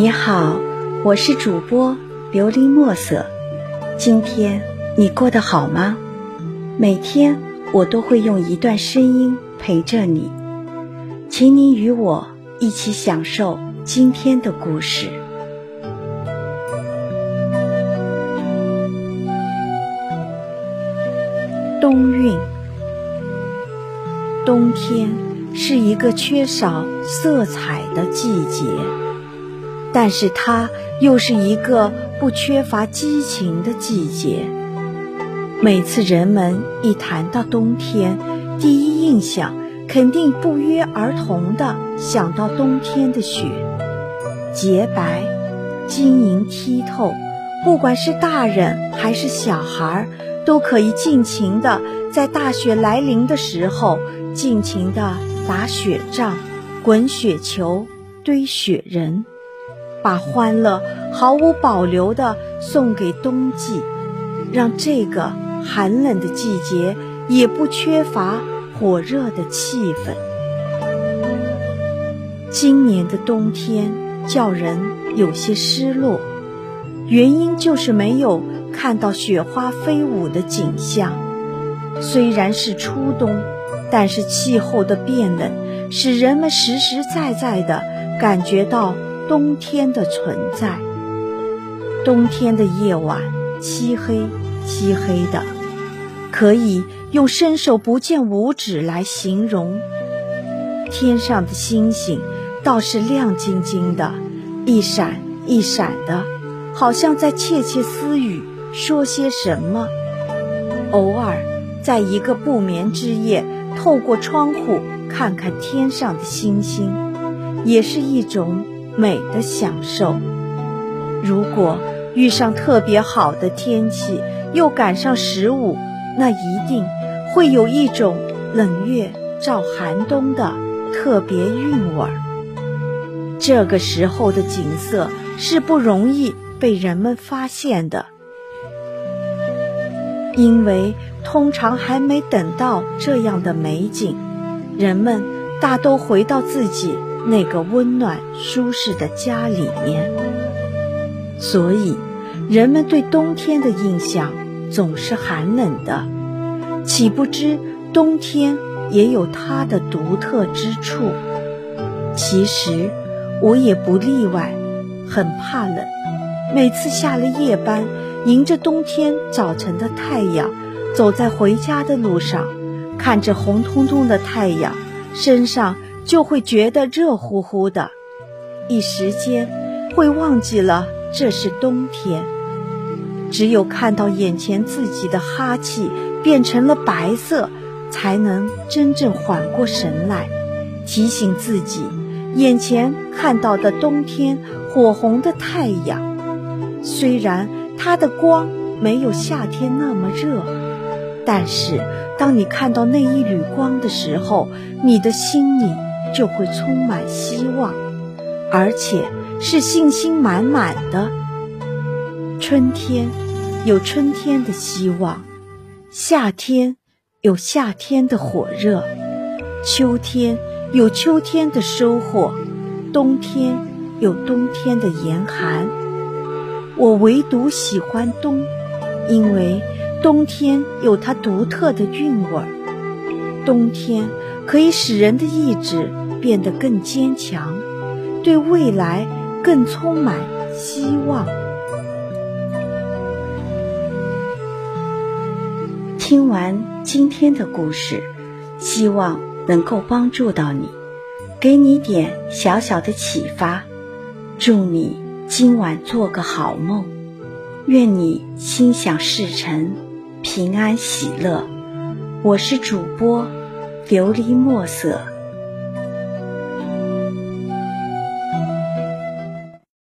你好，我是主播琉璃墨色。今天你过得好吗？每天我都会用一段声音陪着你，请你与我一起享受今天的故事。冬韵，冬天是一个缺少色彩的季节。但是它又是一个不缺乏激情的季节。每次人们一谈到冬天，第一印象肯定不约而同地想到冬天的雪，洁白、晶莹剔透，不管是大人还是小孩，都可以尽情地在大雪来临的时候，尽情地打雪仗、滚雪球、堆雪人。把欢乐毫无保留地送给冬季，让这个寒冷的季节也不缺乏火热的气氛。今年的冬天叫人有些失落，原因就是没有看到雪花飞舞的景象。虽然是初冬，但是气候的变冷使人们实实在在的感觉到。冬天的存在，冬天的夜晚漆黑漆黑的，可以用伸手不见五指来形容。天上的星星倒是亮晶晶的，一闪一闪的，好像在窃窃私语，说些什么。偶尔，在一个不眠之夜，透过窗户看看天上的星星，也是一种。美的享受。如果遇上特别好的天气，又赶上十五，那一定会有一种冷月照寒冬的特别韵味儿。这个时候的景色是不容易被人们发现的，因为通常还没等到这样的美景，人们大都回到自己。那个温暖舒适的家里面，所以人们对冬天的印象总是寒冷的。岂不知冬天也有它的独特之处。其实我也不例外，很怕冷。每次下了夜班，迎着冬天早晨的太阳，走在回家的路上，看着红彤彤的太阳，身上。就会觉得热乎乎的，一时间会忘记了这是冬天。只有看到眼前自己的哈气变成了白色，才能真正缓过神来，提醒自己，眼前看到的冬天火红的太阳，虽然它的光没有夏天那么热，但是当你看到那一缕光的时候，你的心里。就会充满希望，而且是信心满满的。春天有春天的希望，夏天有夏天的火热，秋天有秋天的收获，冬天有冬天的严寒。我唯独喜欢冬，因为冬天有它独特的韵味儿。冬天可以使人的意志变得更坚强，对未来更充满希望。听完今天的故事，希望能够帮助到你，给你点小小的启发。祝你今晚做个好梦，愿你心想事成，平安喜乐。我是主播。琉璃墨色。